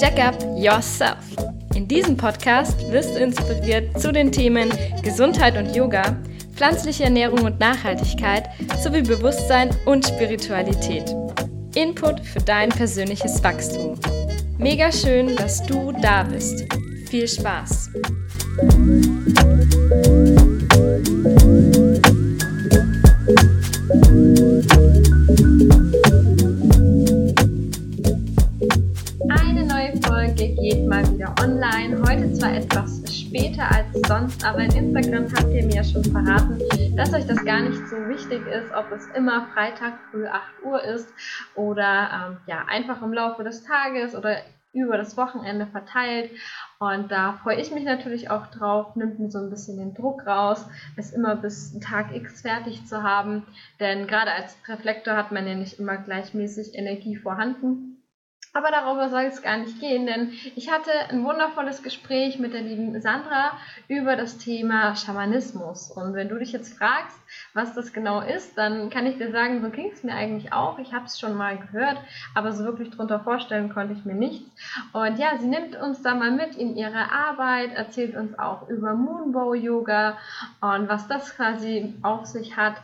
Jack up yourself. In diesem Podcast wirst du inspiriert zu den Themen Gesundheit und Yoga, pflanzliche Ernährung und Nachhaltigkeit sowie Bewusstsein und Spiritualität. Input für dein persönliches Wachstum. Mega schön, dass du da bist. Viel Spaß! Das gar nicht so wichtig ist, ob es immer Freitag früh 8 Uhr ist oder ähm, ja, einfach im Laufe des Tages oder über das Wochenende verteilt. Und da freue ich mich natürlich auch drauf, nimmt mir so ein bisschen den Druck raus, es immer bis Tag X fertig zu haben. Denn gerade als Reflektor hat man ja nicht immer gleichmäßig Energie vorhanden. Aber darüber soll es gar nicht gehen, denn ich hatte ein wundervolles Gespräch mit der lieben Sandra über das Thema Schamanismus. Und wenn du dich jetzt fragst, was das genau ist, dann kann ich dir sagen, so ging es mir eigentlich auch. Ich habe es schon mal gehört, aber so wirklich darunter vorstellen konnte ich mir nichts. Und ja, sie nimmt uns da mal mit in ihre Arbeit, erzählt uns auch über Moonbow Yoga und was das quasi auf sich hat.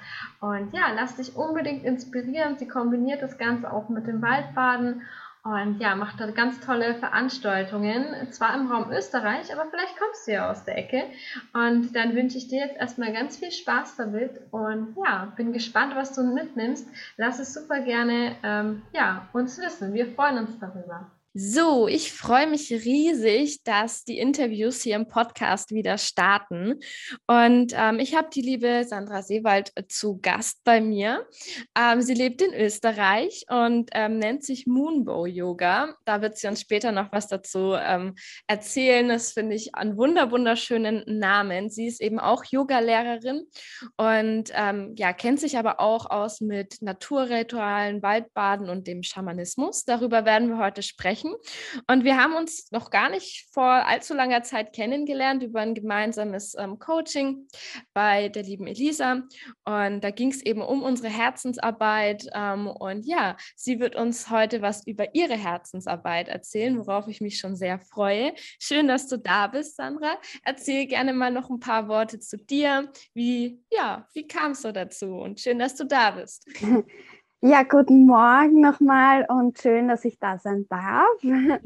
Und ja, lass dich unbedingt inspirieren. Sie kombiniert das Ganze auch mit dem Waldbaden und ja, macht da ganz tolle Veranstaltungen, zwar im Raum Österreich, aber vielleicht kommst du ja aus der Ecke. Und dann wünsche ich dir jetzt erstmal ganz viel Spaß damit und ja, bin gespannt, was du mitnimmst. Lass es super gerne ähm, ja, uns wissen. Wir freuen uns darüber. So, ich freue mich riesig, dass die Interviews hier im Podcast wieder starten. Und ähm, ich habe die liebe Sandra Seewald äh, zu Gast bei mir. Ähm, sie lebt in Österreich und ähm, nennt sich Moonbow Yoga. Da wird sie uns später noch was dazu ähm, erzählen. Das finde ich einen wunder wunderschönen Namen. Sie ist eben auch Yogalehrerin und ähm, ja, kennt sich aber auch aus mit Naturritualen, Waldbaden und dem Schamanismus. Darüber werden wir heute sprechen sprechen. Und wir haben uns noch gar nicht vor allzu langer Zeit kennengelernt über ein gemeinsames ähm, Coaching bei der lieben Elisa. Und da ging es eben um unsere Herzensarbeit. Ähm, und ja, sie wird uns heute was über ihre Herzensarbeit erzählen, worauf ich mich schon sehr freue. Schön, dass du da bist, Sandra. Erzähl gerne mal noch ein paar Worte zu dir. Wie, ja, wie kamst du dazu? Und schön, dass du da bist. Ja, guten Morgen nochmal und schön, dass ich da sein darf.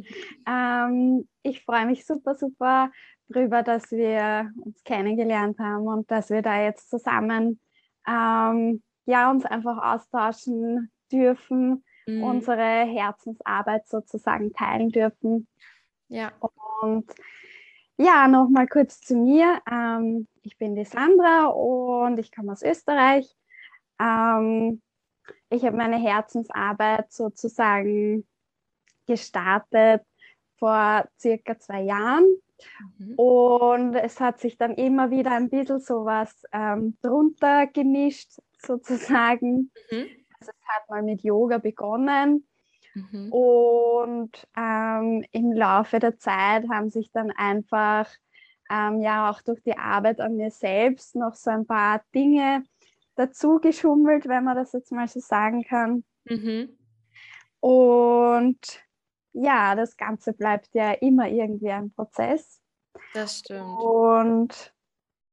ähm, ich freue mich super, super drüber, dass wir uns kennengelernt haben und dass wir da jetzt zusammen ähm, ja, uns einfach austauschen dürfen, mhm. unsere Herzensarbeit sozusagen teilen dürfen. Ja. Und ja, nochmal kurz zu mir. Ähm, ich bin die Sandra und ich komme aus Österreich. Ähm, ich habe meine Herzensarbeit sozusagen gestartet vor circa zwei Jahren. Mhm. Und es hat sich dann immer wieder ein bisschen sowas ähm, drunter gemischt, sozusagen. Mhm. Also es hat mal mit Yoga begonnen. Mhm. Und ähm, im Laufe der Zeit haben sich dann einfach, ähm, ja, auch durch die Arbeit an mir selbst noch so ein paar Dinge dazu geschummelt, wenn man das jetzt mal so sagen kann. Mhm. Und ja, das Ganze bleibt ja immer irgendwie ein Prozess. Das stimmt. Und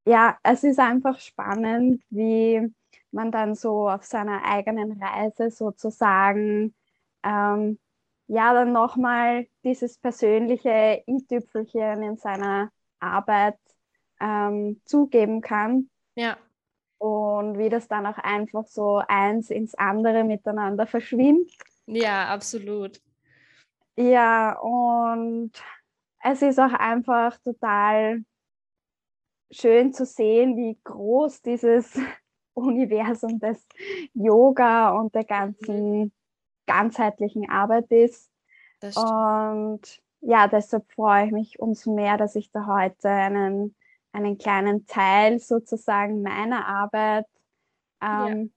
ja, es ist einfach spannend, wie man dann so auf seiner eigenen Reise sozusagen ähm, ja dann nochmal dieses persönliche i-Tüpfelchen in seiner Arbeit ähm, zugeben kann. Ja und wie das dann auch einfach so eins ins andere miteinander verschwimmt. Ja, absolut. Ja, und es ist auch einfach total schön zu sehen, wie groß dieses Universum des Yoga und der ganzen ganzheitlichen Arbeit ist. Und ja, deshalb freue ich mich umso mehr, dass ich da heute einen einen kleinen Teil sozusagen meiner Arbeit ähm,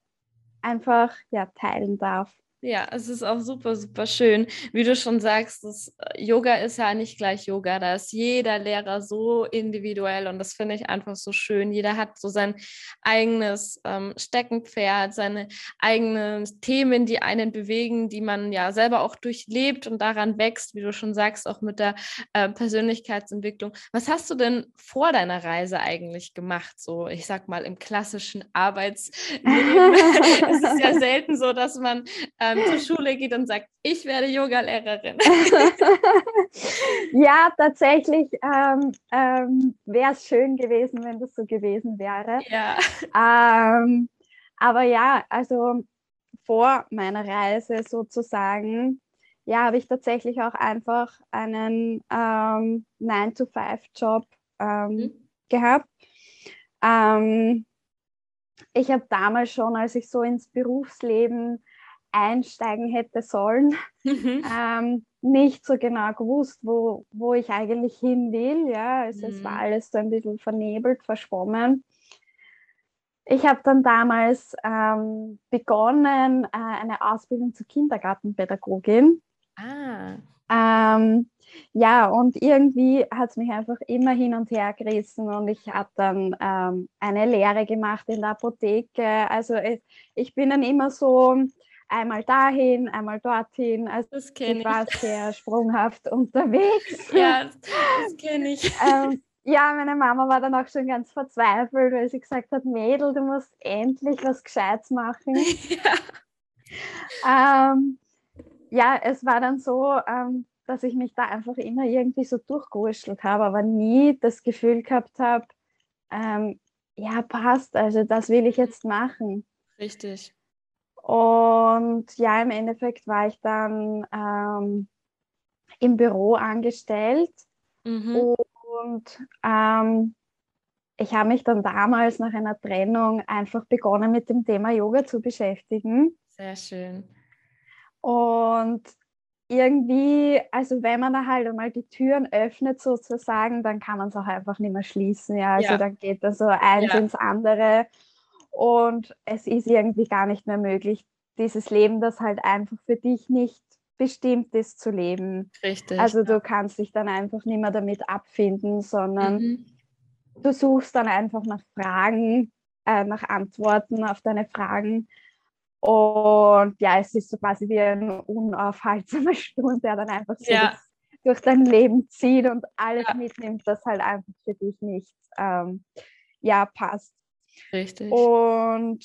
ja. einfach ja, teilen darf. Ja, es ist auch super, super schön. Wie du schon sagst, das äh, Yoga ist ja nicht gleich Yoga. Da ist jeder Lehrer so individuell und das finde ich einfach so schön. Jeder hat so sein eigenes ähm, Steckenpferd, seine eigenen Themen, die einen bewegen, die man ja selber auch durchlebt und daran wächst, wie du schon sagst, auch mit der äh, Persönlichkeitsentwicklung. Was hast du denn vor deiner Reise eigentlich gemacht? So, ich sag mal, im klassischen Arbeitsleben. es ist ja selten so, dass man äh, ähm, zur Schule geht und sagt, ich werde Yogalehrerin? ja, tatsächlich ähm, ähm, wäre es schön gewesen, wenn das so gewesen wäre. Ja. Ähm, aber ja, also vor meiner Reise sozusagen, ja, habe ich tatsächlich auch einfach einen ähm, 9-to-5-Job ähm, mhm. gehabt. Ähm, ich habe damals schon, als ich so ins Berufsleben einsteigen hätte sollen, mhm. ähm, nicht so genau gewusst, wo, wo ich eigentlich hin will. Ja, also mhm. es war alles so ein bisschen vernebelt, verschwommen. Ich habe dann damals ähm, begonnen, äh, eine Ausbildung zur Kindergartenpädagogin. Ah. Ähm, ja, und irgendwie hat es mich einfach immer hin und her gerissen und ich habe dann ähm, eine Lehre gemacht in der Apotheke. Also ich, ich bin dann immer so einmal dahin, einmal dorthin. Also das ich war sehr sprunghaft unterwegs. Ja, das kenne ich. ähm, ja, meine Mama war dann auch schon ganz verzweifelt, weil sie gesagt hat, Mädel, du musst endlich was Gescheites machen. Ja, ähm, ja es war dann so, ähm, dass ich mich da einfach immer irgendwie so durchgewurschtelt habe, aber nie das Gefühl gehabt habe, ähm, ja, passt, also das will ich jetzt machen. Richtig. Und ja, im Endeffekt war ich dann ähm, im Büro angestellt mhm. und ähm, ich habe mich dann damals nach einer Trennung einfach begonnen mit dem Thema Yoga zu beschäftigen. Sehr schön. Und irgendwie, also wenn man da halt einmal die Türen öffnet sozusagen, dann kann man es auch einfach nicht mehr schließen. Ja, also ja. dann geht da so eins ja. ins andere. Und es ist irgendwie gar nicht mehr möglich, dieses Leben, das halt einfach für dich nicht bestimmt ist zu leben. Richtig. Also du kannst dich dann einfach nicht mehr damit abfinden, sondern mhm. du suchst dann einfach nach Fragen, äh, nach Antworten auf deine Fragen. Und ja, es ist so quasi wie ein unaufhaltsamer Sturm, der dann einfach so ja. durch dein Leben zieht und alles ja. mitnimmt, das halt einfach für dich nicht ähm, ja, passt. Richtig. Und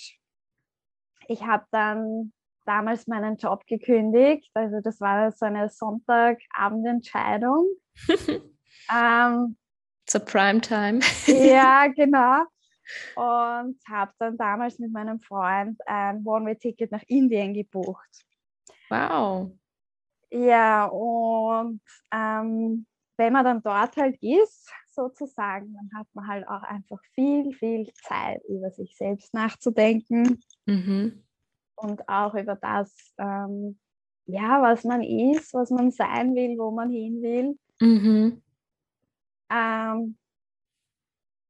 ich habe dann damals meinen Job gekündigt. Also das war so eine Sonntagabendentscheidung. ähm, Zur Primetime. ja, genau. Und habe dann damals mit meinem Freund ein One-Way-Ticket nach Indien gebucht. Wow. Ja, und ähm, wenn man dann dort halt ist, sozusagen, dann hat man halt auch einfach viel, viel Zeit, über sich selbst nachzudenken mhm. und auch über das, ähm, ja, was man ist, was man sein will, wo man hin will. Mhm. Ähm,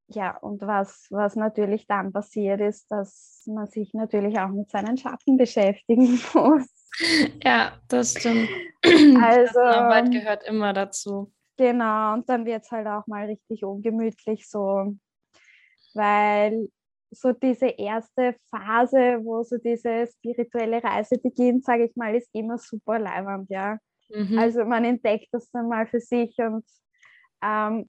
ja, und was, was natürlich dann passiert ist, dass man sich natürlich auch mit seinen Schatten beschäftigen muss. Ja, das stimmt. Also, Arbeit gehört immer dazu. Genau, und dann wird es halt auch mal richtig ungemütlich so, weil so diese erste Phase, wo so diese spirituelle Reise beginnt, sage ich mal, ist immer super leibend, ja. Mhm. Also man entdeckt das dann mal für sich und ähm,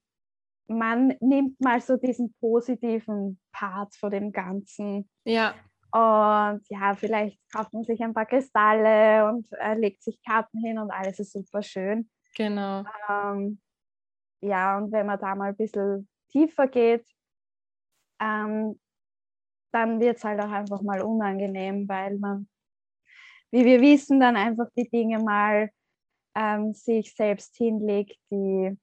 man nimmt mal so diesen positiven Part von dem Ganzen. Ja. Und ja, vielleicht kauft man sich ein paar Kristalle und äh, legt sich Karten hin und alles ist super schön. Genau. Ähm, ja, und wenn man da mal ein bisschen tiefer geht, ähm, dann wird es halt auch einfach mal unangenehm, weil man, wie wir wissen, dann einfach die Dinge mal ähm, sich selbst hinlegt, die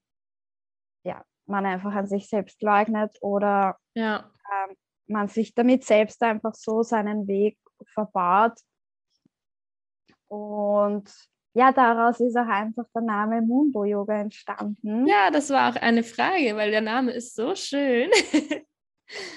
ja, man einfach an sich selbst leugnet oder ja. ähm, man sich damit selbst einfach so seinen Weg verbaut. Und ja, daraus ist auch einfach der Name Mumbo Yoga entstanden. Ja, das war auch eine Frage, weil der Name ist so schön.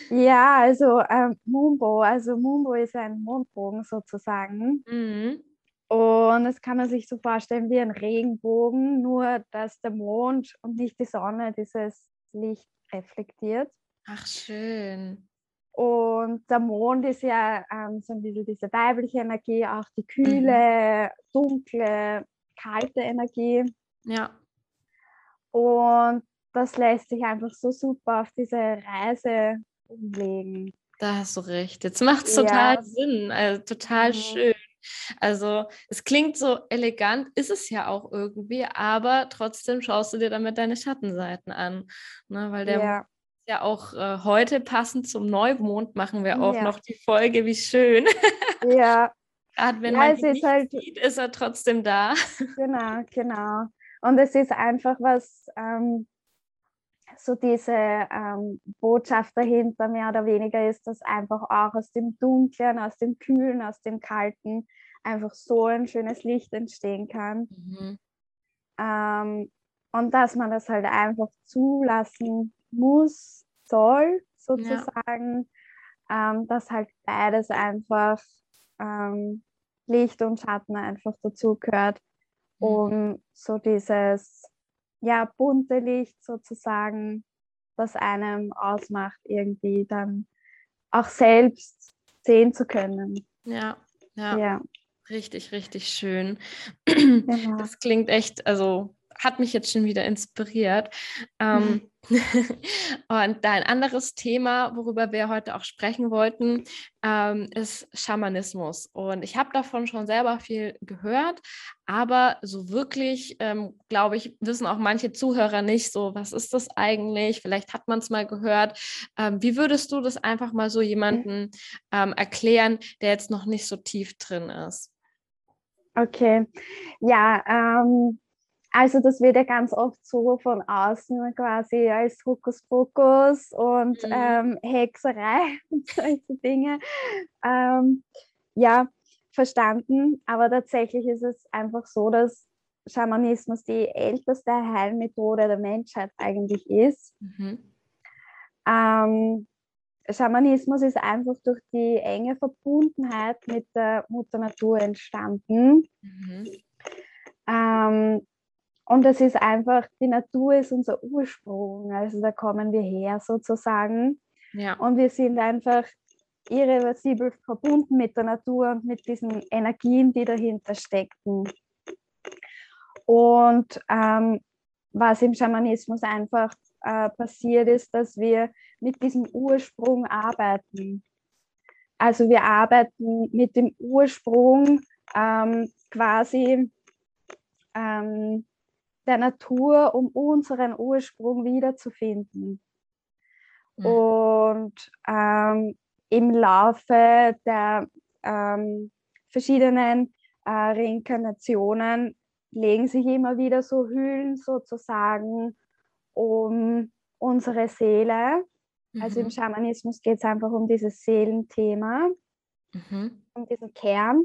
ja, also ähm, Mumbo, also Mumbo ist ein Mondbogen sozusagen. Mhm. Und das kann man sich so vorstellen wie ein Regenbogen, nur dass der Mond und nicht die Sonne dieses Licht reflektiert. Ach, schön. Und der Mond ist ja ähm, so ein bisschen diese weibliche Energie, auch die kühle, mhm. dunkle, kalte Energie. Ja. Und das lässt sich einfach so super auf diese Reise umlegen. Da hast du recht. Jetzt macht es total ja. Sinn. Also total mhm. schön. Also es klingt so elegant, ist es ja auch irgendwie, aber trotzdem schaust du dir damit deine Schattenseiten an. Ne? Weil der ja. Ja auch äh, heute passend zum Neumond machen wir auch ja. noch die Folge, wie schön. Ja. Gerade wenn ja, man ihn nicht halt, sieht, ist er trotzdem da. Genau, genau. Und es ist einfach was, ähm, so diese ähm, Botschaft dahinter mehr oder weniger ist, dass einfach auch aus dem Dunklen, aus dem Kühlen, aus dem Kalten einfach so ein schönes Licht entstehen kann. Mhm. Ähm, und dass man das halt einfach zulassen muss, soll, sozusagen, ja. ähm, dass halt beides einfach ähm, Licht und Schatten einfach dazugehört, mhm. um so dieses ja, bunte Licht sozusagen, das einem ausmacht, irgendwie dann auch selbst sehen zu können. Ja, ja. ja. Richtig, richtig schön. Genau. Das klingt echt, also hat mich jetzt schon wieder inspiriert. Ähm, und ein anderes Thema, worüber wir heute auch sprechen wollten, ähm, ist Schamanismus. Und ich habe davon schon selber viel gehört, aber so wirklich, ähm, glaube ich, wissen auch manche Zuhörer nicht so, was ist das eigentlich? Vielleicht hat man es mal gehört. Ähm, wie würdest du das einfach mal so jemanden ähm, erklären, der jetzt noch nicht so tief drin ist? Okay, ja, ähm, also das wird ja ganz oft so von außen quasi als Hokuspokus und mhm. ähm, Hexerei und solche Dinge ähm, ja, verstanden. Aber tatsächlich ist es einfach so, dass Schamanismus die älteste Heilmethode der Menschheit eigentlich ist. Mhm. Ähm, Schamanismus ist einfach durch die enge Verbundenheit mit der Mutter Natur entstanden. Mhm. Ähm, und es ist einfach, die Natur ist unser Ursprung, also da kommen wir her sozusagen. Ja. Und wir sind einfach irreversibel verbunden mit der Natur und mit diesen Energien, die dahinter stecken. Und ähm, was im Schamanismus einfach äh, passiert ist, dass wir mit diesem Ursprung arbeiten. Also wir arbeiten mit dem Ursprung ähm, quasi ähm, der Natur, um unseren Ursprung wiederzufinden. Mhm. Und ähm, im Laufe der ähm, verschiedenen äh, Reinkarnationen legen sich immer wieder so Hüllen sozusagen um unsere Seele. Mhm. Also im mhm. Schamanismus geht es einfach um dieses Seelenthema, mhm. um diesen Kern.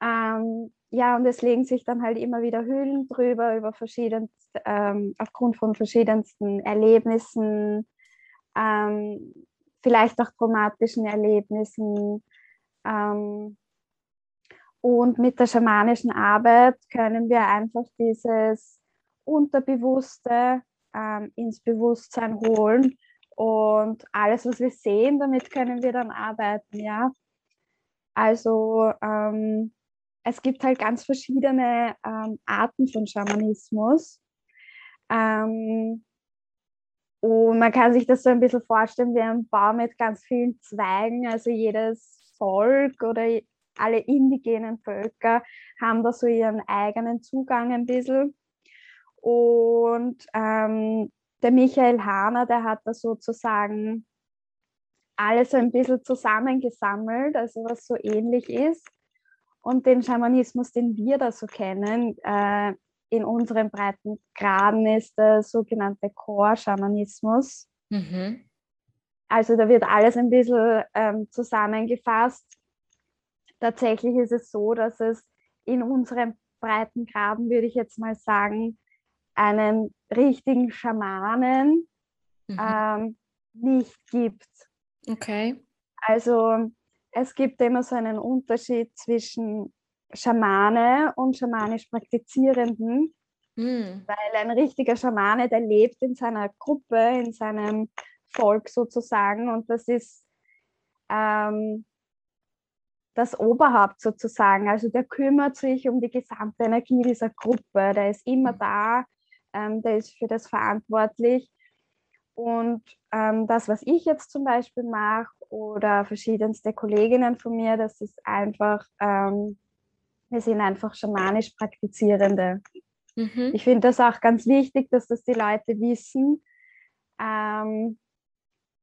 Ähm, ja, und es legen sich dann halt immer wieder Hüllen drüber, über verschiedenste, ähm, aufgrund von verschiedensten Erlebnissen, ähm, vielleicht auch traumatischen Erlebnissen. Ähm, und mit der schamanischen Arbeit können wir einfach dieses Unterbewusste ähm, ins Bewusstsein holen und alles, was wir sehen, damit können wir dann arbeiten, ja. Also ähm, es gibt halt ganz verschiedene ähm, Arten von Schamanismus. Ähm, und man kann sich das so ein bisschen vorstellen wie ein Baum mit ganz vielen Zweigen. Also jedes Volk oder alle indigenen Völker haben da so ihren eigenen Zugang ein bisschen. Und ähm, der Michael Hahner, der hat da sozusagen alles so ein bisschen zusammengesammelt, also was so ähnlich ist. Und den Schamanismus, den wir da so kennen, äh, in unseren breiten Graden ist der sogenannte Core-Schamanismus. Mhm. Also da wird alles ein bisschen ähm, zusammengefasst. Tatsächlich ist es so, dass es in unseren breiten Graden, würde ich jetzt mal sagen, einen richtigen Schamanen mhm. ähm, nicht gibt. Okay. Also es gibt immer so einen Unterschied zwischen Schamane und schamanisch Praktizierenden, mhm. weil ein richtiger Schamane, der lebt in seiner Gruppe, in seinem Volk sozusagen und das ist ähm, das Oberhaupt sozusagen. Also der kümmert sich um die gesamte Energie dieser Gruppe, der ist immer mhm. da, ähm, der ist für das verantwortlich. Und ähm, das, was ich jetzt zum Beispiel mache oder verschiedenste Kolleginnen von mir, das ist einfach, ähm, wir sind einfach schamanisch Praktizierende. Mhm. Ich finde das auch ganz wichtig, dass das die Leute wissen, ähm,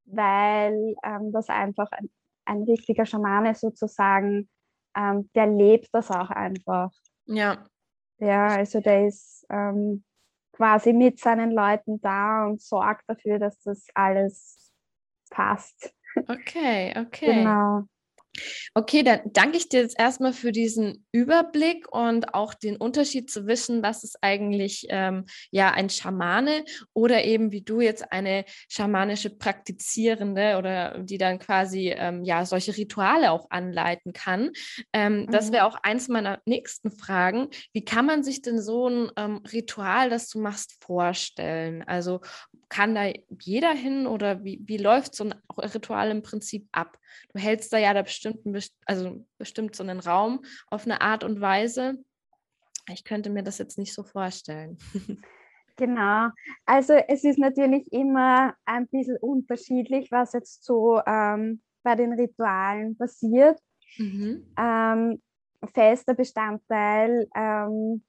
weil ähm, das einfach ein, ein richtiger Schamane sozusagen, ähm, der lebt das auch einfach. Ja. Ja, also der ist ähm, quasi mit seinen Leuten da und sorgt dafür, dass das alles passt. Okay, okay. Genau. Okay, dann danke ich dir jetzt erstmal für diesen Überblick und auch den Unterschied zu wissen, was ist eigentlich ähm, ja ein Schamane oder eben wie du jetzt eine schamanische Praktizierende oder die dann quasi ähm, ja solche Rituale auch anleiten kann. Ähm, mhm. Das wäre auch eins meiner nächsten Fragen. Wie kann man sich denn so ein ähm, Ritual, das du machst, vorstellen? Also kann da jeder hin oder wie, wie läuft so ein Ritual im Prinzip ab? Du hältst da ja da bestimmt, also bestimmt so einen Raum auf eine Art und Weise. Ich könnte mir das jetzt nicht so vorstellen. Genau, also es ist natürlich immer ein bisschen unterschiedlich, was jetzt so ähm, bei den Ritualen passiert. Mhm. Ähm, fester Bestandteil ähm,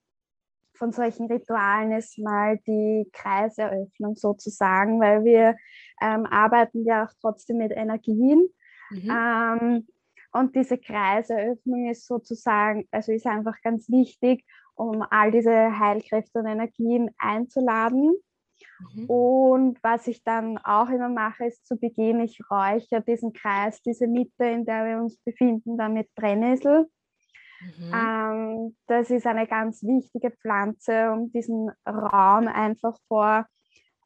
von solchen Ritualen ist mal die Kreiseröffnung sozusagen, weil wir ähm, arbeiten ja auch trotzdem mit Energien. Mhm. Ähm, und diese Kreiseröffnung ist sozusagen, also ist einfach ganz wichtig, um all diese Heilkräfte und Energien einzuladen. Mhm. Und was ich dann auch immer mache, ist zu Beginn, ich räuchere diesen Kreis, diese Mitte, in der wir uns befinden, dann mit Brennnessel. Mhm. Ähm, das ist eine ganz wichtige Pflanze, um diesen Raum einfach vor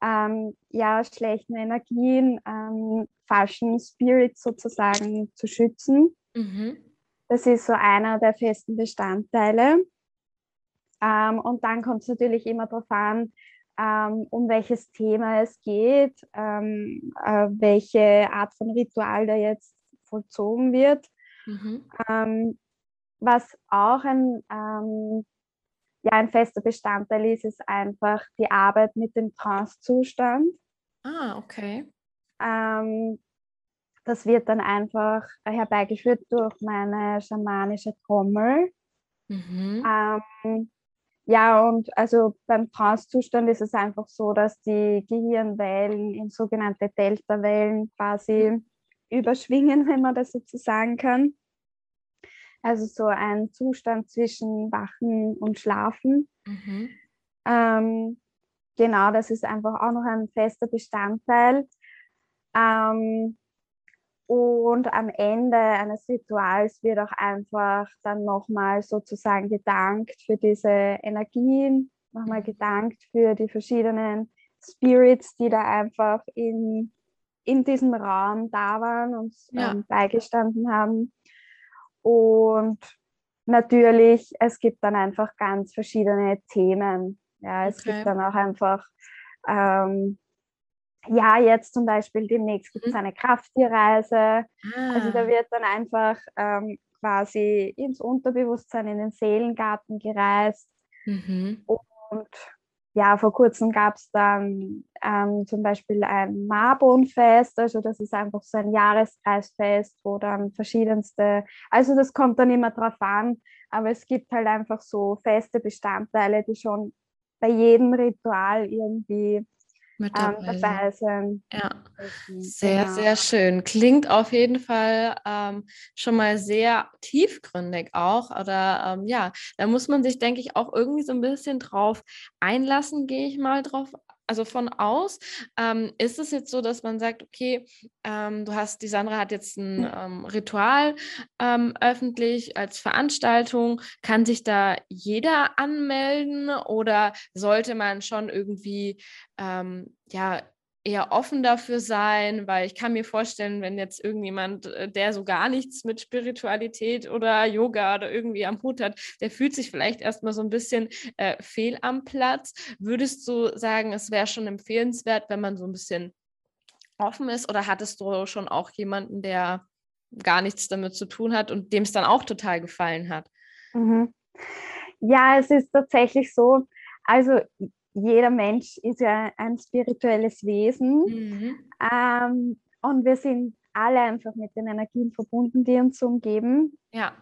ähm, ja, schlechten Energien, ähm, falschen Spirits sozusagen zu schützen. Mhm. Das ist so einer der festen Bestandteile. Ähm, und dann kommt es natürlich immer darauf an, ähm, um welches Thema es geht, ähm, äh, welche Art von Ritual da jetzt vollzogen wird. Mhm. Ähm, was auch ein, ja, ein fester Bestandteil ist, ist einfach die Arbeit mit dem Trance-Zustand. Ah, okay. Ähm, das wird dann einfach herbeigeführt durch meine schamanische Trommel. Mhm. Ähm, ja, und also beim Trance-Zustand ist es einfach so, dass die Gehirnwellen in sogenannte Delta-Wellen quasi überschwingen, wenn man das so sagen kann. Also so ein Zustand zwischen Wachen und Schlafen. Mhm. Ähm, genau, das ist einfach auch noch ein fester Bestandteil. Ähm, und am Ende eines Rituals wird auch einfach dann nochmal sozusagen gedankt für diese Energien, nochmal mhm. gedankt für die verschiedenen Spirits, die da einfach in, in diesem Raum da waren und ja. ähm, beigestanden haben. Und natürlich, es gibt dann einfach ganz verschiedene Themen. Ja, es okay. gibt dann auch einfach, ähm, ja, jetzt zum Beispiel demnächst gibt es mhm. eine Krafttierreise. Ah. Also da ah. wird dann einfach ähm, quasi ins Unterbewusstsein, in den Seelengarten gereist. Mhm. Und ja, vor kurzem gab es dann ähm, zum Beispiel ein Marbonfest, also das ist einfach so ein Jahreskreisfest, wo dann verschiedenste, also das kommt dann immer drauf an, aber es gibt halt einfach so feste Bestandteile, die schon bei jedem Ritual irgendwie mit dabei, ähm, dabei sind. Ja, sehr, genau. sehr schön. Klingt auf jeden Fall ähm, schon mal sehr tiefgründig auch. Oder ähm, ja, da muss man sich, denke ich, auch irgendwie so ein bisschen drauf einlassen, gehe ich mal drauf also von aus, ähm, ist es jetzt so, dass man sagt, okay, ähm, du hast, die Sandra hat jetzt ein hm. ähm, Ritual ähm, öffentlich als Veranstaltung. Kann sich da jeder anmelden oder sollte man schon irgendwie, ähm, ja, eher offen dafür sein, weil ich kann mir vorstellen, wenn jetzt irgendjemand, äh, der so gar nichts mit Spiritualität oder Yoga oder irgendwie am Hut hat, der fühlt sich vielleicht erstmal so ein bisschen äh, fehl am Platz. Würdest du sagen, es wäre schon empfehlenswert, wenn man so ein bisschen offen ist oder hattest du schon auch jemanden, der gar nichts damit zu tun hat und dem es dann auch total gefallen hat? Mhm. Ja, es ist tatsächlich so. Also jeder Mensch ist ja ein spirituelles Wesen mhm. ähm, und wir sind alle einfach mit den Energien verbunden, die uns umgeben. Ja.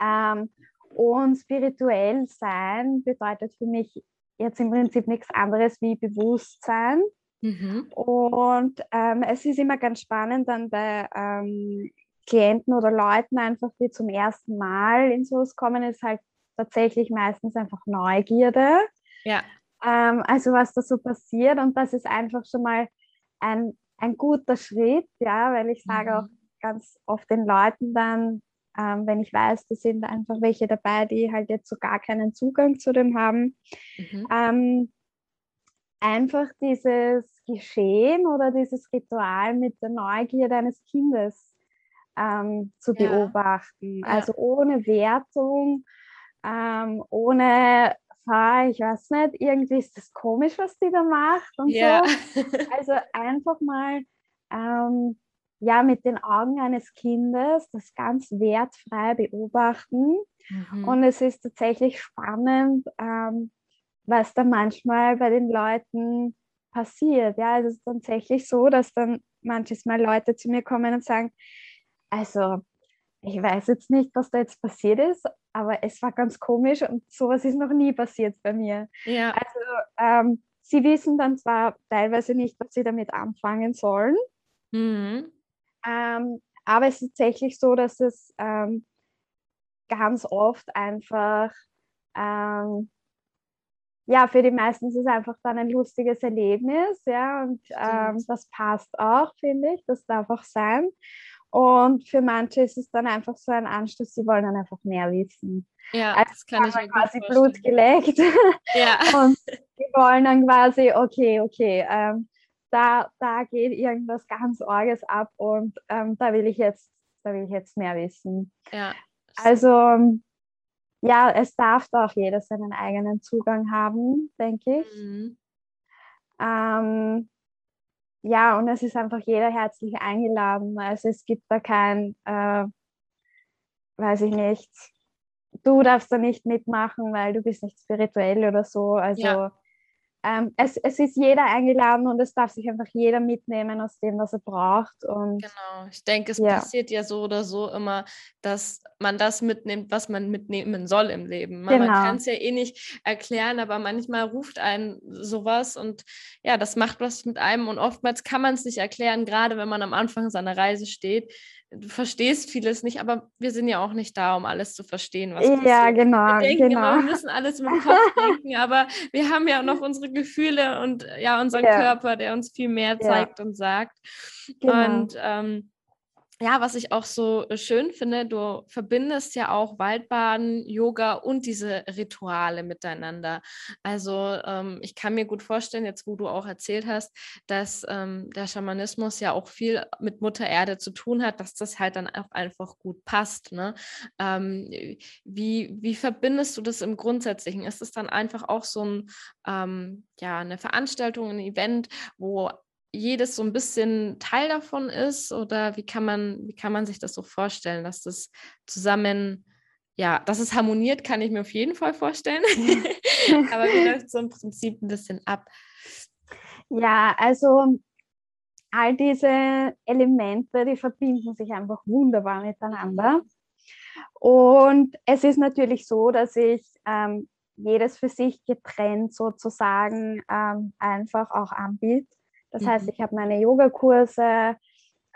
Ähm, und spirituell sein bedeutet für mich jetzt im Prinzip nichts anderes wie Bewusstsein. Mhm. Und ähm, es ist immer ganz spannend dann bei ähm, Klienten oder Leuten einfach, die zum ersten Mal in sowas kommen, ist halt tatsächlich meistens einfach Neugierde. Ja. Ähm, also was da so passiert und das ist einfach schon mal ein, ein guter Schritt, ja, weil ich sage mhm. auch ganz oft den Leuten dann, ähm, wenn ich weiß, da sind einfach welche dabei, die halt jetzt so gar keinen Zugang zu dem haben, mhm. ähm, einfach dieses Geschehen oder dieses Ritual mit der Neugier deines Kindes ähm, zu ja. beobachten. Ja. Also ohne Wertung, ähm, ohne ich weiß nicht, irgendwie ist das komisch, was die da macht und ja. so. Also einfach mal ähm, ja mit den Augen eines Kindes das ganz wertfrei beobachten. Mhm. Und es ist tatsächlich spannend, ähm, was da manchmal bei den Leuten passiert. Ja, also es ist tatsächlich so, dass dann manches Mal Leute zu mir kommen und sagen, also ich weiß jetzt nicht, was da jetzt passiert ist, aber es war ganz komisch und sowas ist noch nie passiert bei mir. Ja. Also ähm, sie wissen dann zwar teilweise nicht, was sie damit anfangen sollen, mhm. ähm, aber es ist tatsächlich so, dass es ähm, ganz oft einfach, ähm, ja, für die meisten ist es einfach dann ein lustiges Erlebnis, ja, und ähm, das passt auch, finde ich, das darf auch sein. Und für manche ist es dann einfach so ein Anstoß, sie wollen dann einfach mehr wissen. Ja, also das kann ich mir quasi Blut geleckt. Ja. Und die wollen dann quasi, okay, okay, ähm, da, da geht irgendwas ganz Orges ab und ähm, da will ich jetzt, da will ich jetzt mehr wissen. Ja. Also ja, es darf da auch jeder seinen eigenen Zugang haben, denke ich. Mhm. Ähm, ja, und es ist einfach jeder herzlich eingeladen. Also es gibt da kein, äh, weiß ich nicht, du darfst da nicht mitmachen, weil du bist nicht spirituell oder so. Also ja ähm, es, es ist jeder eingeladen und es darf sich einfach jeder mitnehmen aus dem, was er braucht. Und, genau, ich denke, es ja. passiert ja so oder so immer, dass man das mitnimmt, was man mitnehmen soll im Leben. Man, genau. man kann es ja eh nicht erklären, aber manchmal ruft einen sowas und ja, das macht was mit einem und oftmals kann man es nicht erklären, gerade wenn man am Anfang seiner Reise steht du verstehst vieles nicht, aber wir sind ja auch nicht da, um alles zu verstehen, was passiert. Ja, genau. Wir denken genau. immer, wir müssen alles mit dem Kopf denken, aber wir haben ja noch unsere Gefühle und ja, unseren ja. Körper, der uns viel mehr zeigt ja. und sagt. Genau. Und ähm, ja, was ich auch so äh, schön finde, du verbindest ja auch Waldbaden, Yoga und diese Rituale miteinander. Also ähm, ich kann mir gut vorstellen, jetzt wo du auch erzählt hast, dass ähm, der Schamanismus ja auch viel mit Mutter Erde zu tun hat, dass das halt dann auch einfach gut passt. Ne? Ähm, wie, wie verbindest du das im Grundsätzlichen? Ist es dann einfach auch so ein, ähm, ja, eine Veranstaltung, ein Event, wo jedes so ein bisschen Teil davon ist? Oder wie kann man, wie kann man sich das so vorstellen, dass das zusammen, ja, dass es harmoniert, kann ich mir auf jeden Fall vorstellen. Aber wie läuft so im Prinzip ein bisschen ab? Ja, also all diese Elemente, die verbinden sich einfach wunderbar miteinander. Und es ist natürlich so, dass ich ähm, jedes für sich getrennt sozusagen ähm, einfach auch anbiete. Das mhm. heißt, ich habe meine Yogakurse,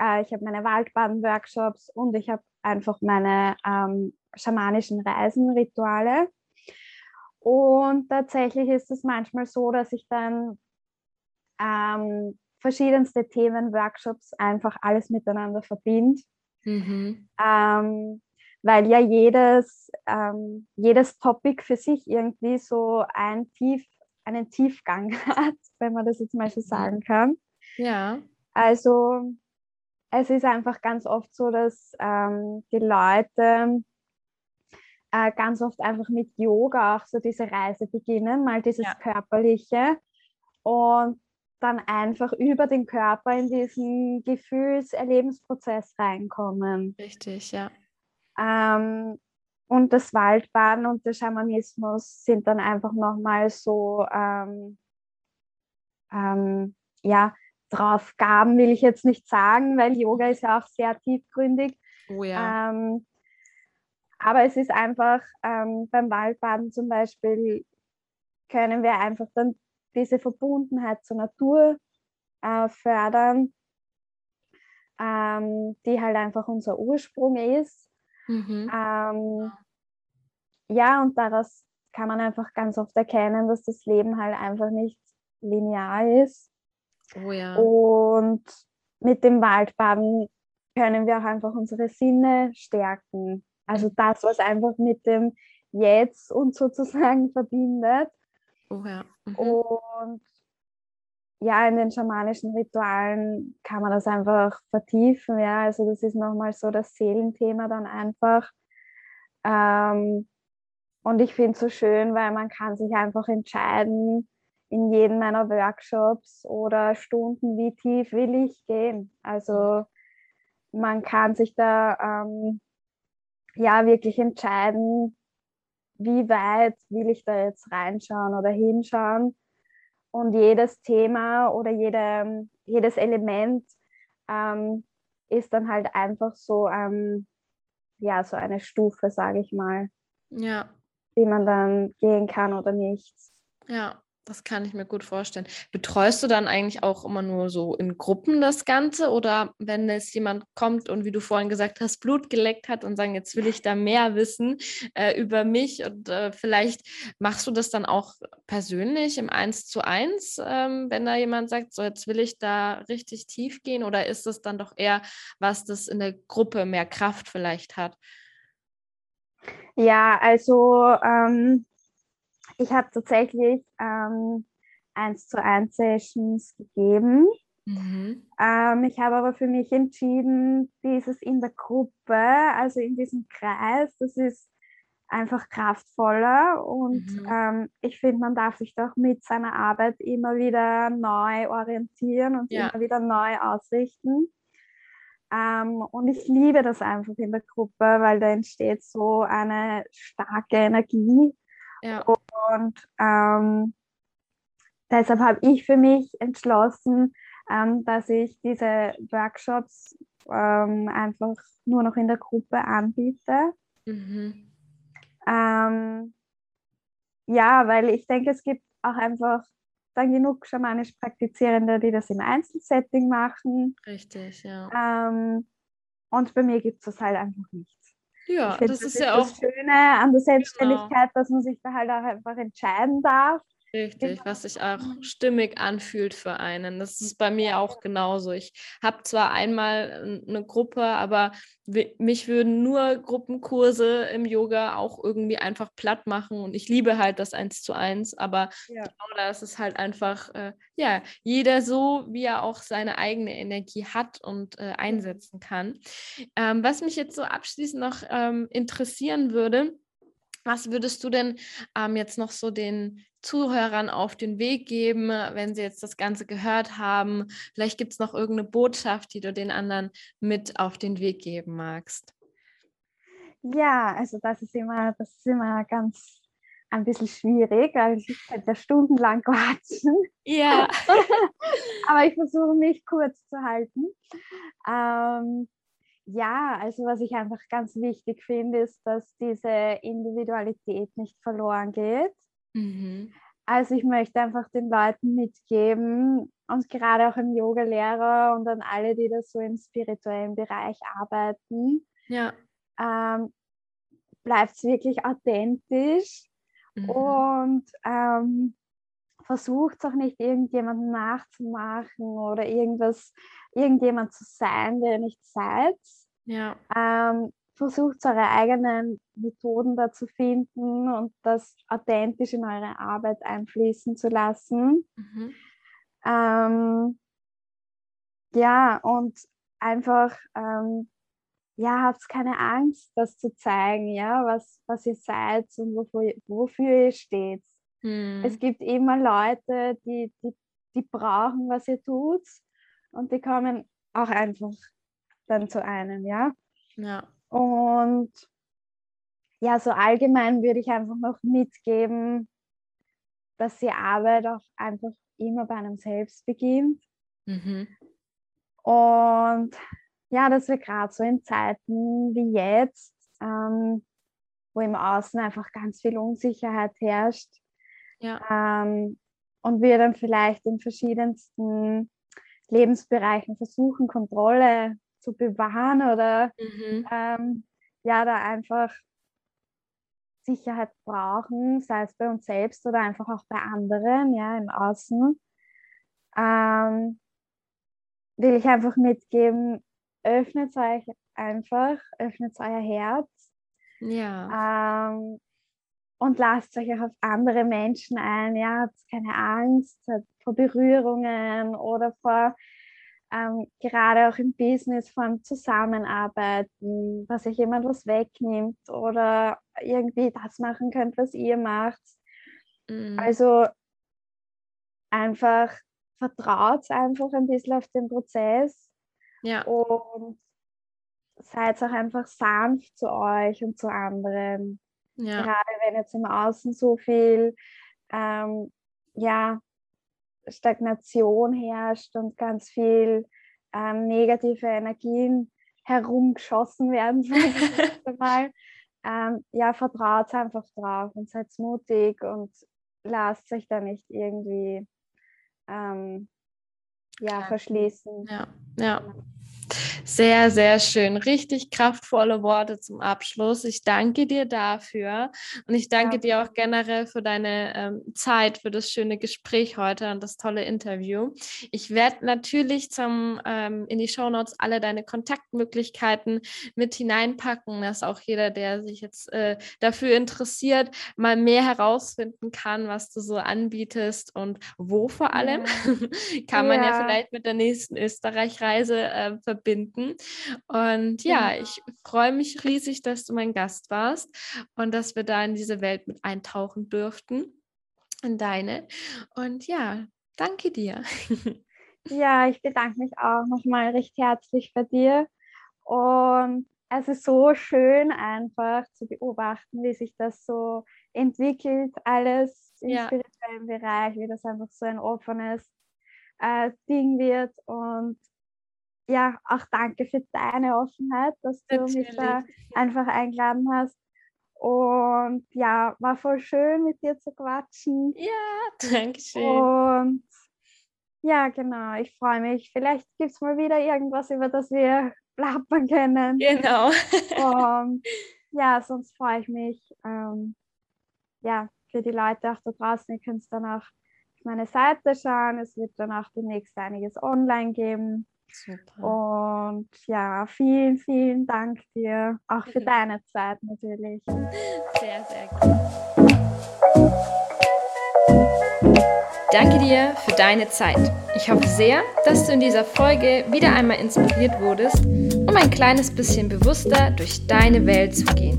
äh, ich habe meine Waldbaden-Workshops und ich habe einfach meine ähm, schamanischen Reisenrituale. Und tatsächlich ist es manchmal so, dass ich dann ähm, verschiedenste Themen, Workshops einfach alles miteinander verbinde. Mhm. Ähm, weil ja jedes, ähm, jedes Topic für sich irgendwie so ein tief einen Tiefgang hat, wenn man das jetzt mal so sagen kann. Ja. Also es ist einfach ganz oft so, dass ähm, die Leute äh, ganz oft einfach mit Yoga auch so diese Reise beginnen, mal dieses ja. Körperliche und dann einfach über den Körper in diesen Gefühlserlebensprozess reinkommen. Richtig, ja. Ähm, und das Waldbaden und der Schamanismus sind dann einfach nochmal so, ähm, ähm, ja, drauf gaben, will ich jetzt nicht sagen, weil Yoga ist ja auch sehr tiefgründig. Oh ja. Ähm, aber es ist einfach ähm, beim Waldbaden zum Beispiel, können wir einfach dann diese Verbundenheit zur Natur äh, fördern, ähm, die halt einfach unser Ursprung ist. Mhm. Ähm, ja, und daraus kann man einfach ganz oft erkennen, dass das Leben halt einfach nicht linear ist. Oh ja. Und mit dem Waldbaden können wir auch einfach unsere Sinne stärken. Also das, was einfach mit dem Jetzt uns sozusagen verbindet. Oh ja. Mhm. Und ja, in den schamanischen Ritualen kann man das einfach vertiefen. Ja, also das ist nochmal so das Seelenthema dann einfach. Ähm, und ich finde es so schön, weil man kann sich einfach entscheiden, in jedem meiner Workshops oder Stunden, wie tief will ich gehen. Also man kann sich da ähm, ja wirklich entscheiden, wie weit will ich da jetzt reinschauen oder hinschauen. Und jedes Thema oder jede, jedes Element ähm, ist dann halt einfach so, ähm, ja, so eine Stufe, sage ich mal. Ja. Die man dann gehen kann oder nicht. Ja, das kann ich mir gut vorstellen. Betreust du dann eigentlich auch immer nur so in Gruppen das Ganze oder wenn es jemand kommt und wie du vorhin gesagt hast, Blut geleckt hat und sagen, jetzt will ich da mehr wissen äh, über mich und äh, vielleicht machst du das dann auch persönlich im Eins zu eins, ähm, wenn da jemand sagt, so jetzt will ich da richtig tief gehen oder ist es dann doch eher was, das in der Gruppe mehr Kraft vielleicht hat? Ja, also ähm ich habe tatsächlich ähm, eins zu eins Sessions gegeben. Mhm. Ähm, ich habe aber für mich entschieden, dieses in der Gruppe, also in diesem Kreis, das ist einfach kraftvoller und mhm. ähm, ich finde, man darf sich doch mit seiner Arbeit immer wieder neu orientieren und ja. immer wieder neu ausrichten. Ähm, und ich liebe das einfach in der Gruppe, weil da entsteht so eine starke Energie. Ja. Und ähm, deshalb habe ich für mich entschlossen, ähm, dass ich diese Workshops ähm, einfach nur noch in der Gruppe anbiete. Mhm. Ähm, ja, weil ich denke, es gibt auch einfach dann genug schamanisch Praktizierende, die das im Einzelsetting machen. Richtig, ja. Ähm, und bei mir gibt es das halt einfach nicht. Ja, das, das, ist ja auch das Schöne an der Selbstständigkeit, genau. dass man sich da halt auch einfach entscheiden darf. Richtig, was sich auch stimmig anfühlt für einen. Das ist bei mir auch genauso. Ich habe zwar einmal eine Gruppe, aber mich würden nur Gruppenkurse im Yoga auch irgendwie einfach platt machen. Und ich liebe halt das Eins zu eins, aber ja. genau da ist es halt einfach, äh, ja, jeder so, wie er auch seine eigene Energie hat und äh, einsetzen kann. Ähm, was mich jetzt so abschließend noch ähm, interessieren würde, was würdest du denn ähm, jetzt noch so den Zuhörern auf den Weg geben, wenn sie jetzt das Ganze gehört haben? Vielleicht gibt es noch irgendeine Botschaft, die du den anderen mit auf den Weg geben magst. Ja, also das ist immer, das ist immer ganz ein bisschen schwierig, weil ich könnte stundenlang quatschen. Ja. Aber ich versuche mich kurz zu halten. Ähm, ja, also was ich einfach ganz wichtig finde, ist, dass diese Individualität nicht verloren geht. Mhm. Also ich möchte einfach den Leuten mitgeben und gerade auch im Yoga-Lehrer und an alle, die da so im spirituellen Bereich arbeiten, ja. ähm, bleibt es wirklich authentisch mhm. und ähm, versucht auch nicht irgendjemanden nachzumachen oder irgendwas, irgendjemand zu sein, der ihr nicht seid. Ja. Ähm, versucht eure eigenen Methoden da zu finden und das authentisch in eure Arbeit einfließen zu lassen. Mhm. Ähm, ja, und einfach, ähm, ja, habt keine Angst, das zu zeigen, ja, was, was ihr seid und wofür, wofür ihr steht. Hm. Es gibt immer Leute, die, die, die brauchen, was ihr tut und die kommen auch einfach dann zu einem, ja. Ja. Und ja, so allgemein würde ich einfach noch mitgeben, dass die Arbeit auch einfach immer bei einem selbst beginnt. Mhm. Und ja, dass wir gerade so in Zeiten wie jetzt, ähm, wo im Außen einfach ganz viel Unsicherheit herrscht, ja. ähm, und wir dann vielleicht in verschiedensten Lebensbereichen versuchen, Kontrolle zu bewahren oder mhm. ähm, ja, da einfach Sicherheit brauchen, sei es bei uns selbst oder einfach auch bei anderen, ja, im Außen, ähm, will ich einfach mitgeben, öffnet euch einfach, öffnet euer Herz. Ja. Ähm, und lasst euch auch auf andere Menschen ein. Ja, habt keine Angst vor Berührungen oder vor ähm, gerade auch im Business von Zusammenarbeiten, dass euch jemand was wegnimmt oder irgendwie das machen könnt, was ihr macht. Mhm. Also einfach vertraut einfach ein bisschen auf den Prozess ja. und seid auch einfach sanft zu euch und zu anderen. Ja. Gerade wenn jetzt im Außen so viel ähm, ja, Stagnation herrscht und ganz viel ähm, negative Energien herumgeschossen werden, mal. Ähm, ja, vertraut einfach drauf und seid mutig und lasst euch da nicht irgendwie ähm, ja, verschließen. Ja, ja. Sehr, sehr schön. Richtig kraftvolle Worte zum Abschluss. Ich danke dir dafür und ich danke ja. dir auch generell für deine ähm, Zeit, für das schöne Gespräch heute und das tolle Interview. Ich werde natürlich zum, ähm, in die Shownotes alle deine Kontaktmöglichkeiten mit hineinpacken, dass auch jeder, der sich jetzt äh, dafür interessiert, mal mehr herausfinden kann, was du so anbietest und wo vor allem. Ja. kann man ja. ja vielleicht mit der nächsten Österreich-Reise äh, verbinden finden. Und ja, genau. ich freue mich riesig, dass du mein Gast warst und dass wir da in diese Welt mit eintauchen durften, in deine. Und ja, danke dir. Ja, ich bedanke mich auch nochmal recht herzlich bei dir. Und es ist so schön einfach zu beobachten, wie sich das so entwickelt, alles im ja. spirituellen Bereich, wie das einfach so ein offenes äh, Ding wird. Und ja, auch danke für deine Offenheit, dass du Natürlich. mich da einfach eingeladen hast. Und ja, war voll schön mit dir zu quatschen. Ja, danke schön. Und ja, genau, ich freue mich. Vielleicht gibt es mal wieder irgendwas, über das wir plappern können. Genau. Und ja, sonst freue ich mich. Ähm, ja, für die Leute auch da draußen, ihr könnt dann auch auf meine Seite schauen. Es wird dann auch demnächst einiges online geben. Super. Und ja, vielen, vielen Dank dir, auch für deine Zeit natürlich. Sehr, sehr gut. Danke dir für deine Zeit. Ich hoffe sehr, dass du in dieser Folge wieder einmal inspiriert wurdest, um ein kleines bisschen bewusster durch deine Welt zu gehen.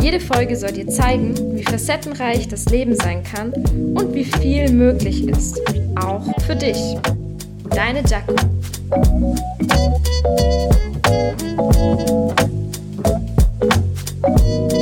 Jede Folge soll dir zeigen, wie facettenreich das Leben sein kann und wie viel möglich ist, auch für dich. Deine Jaco. thank you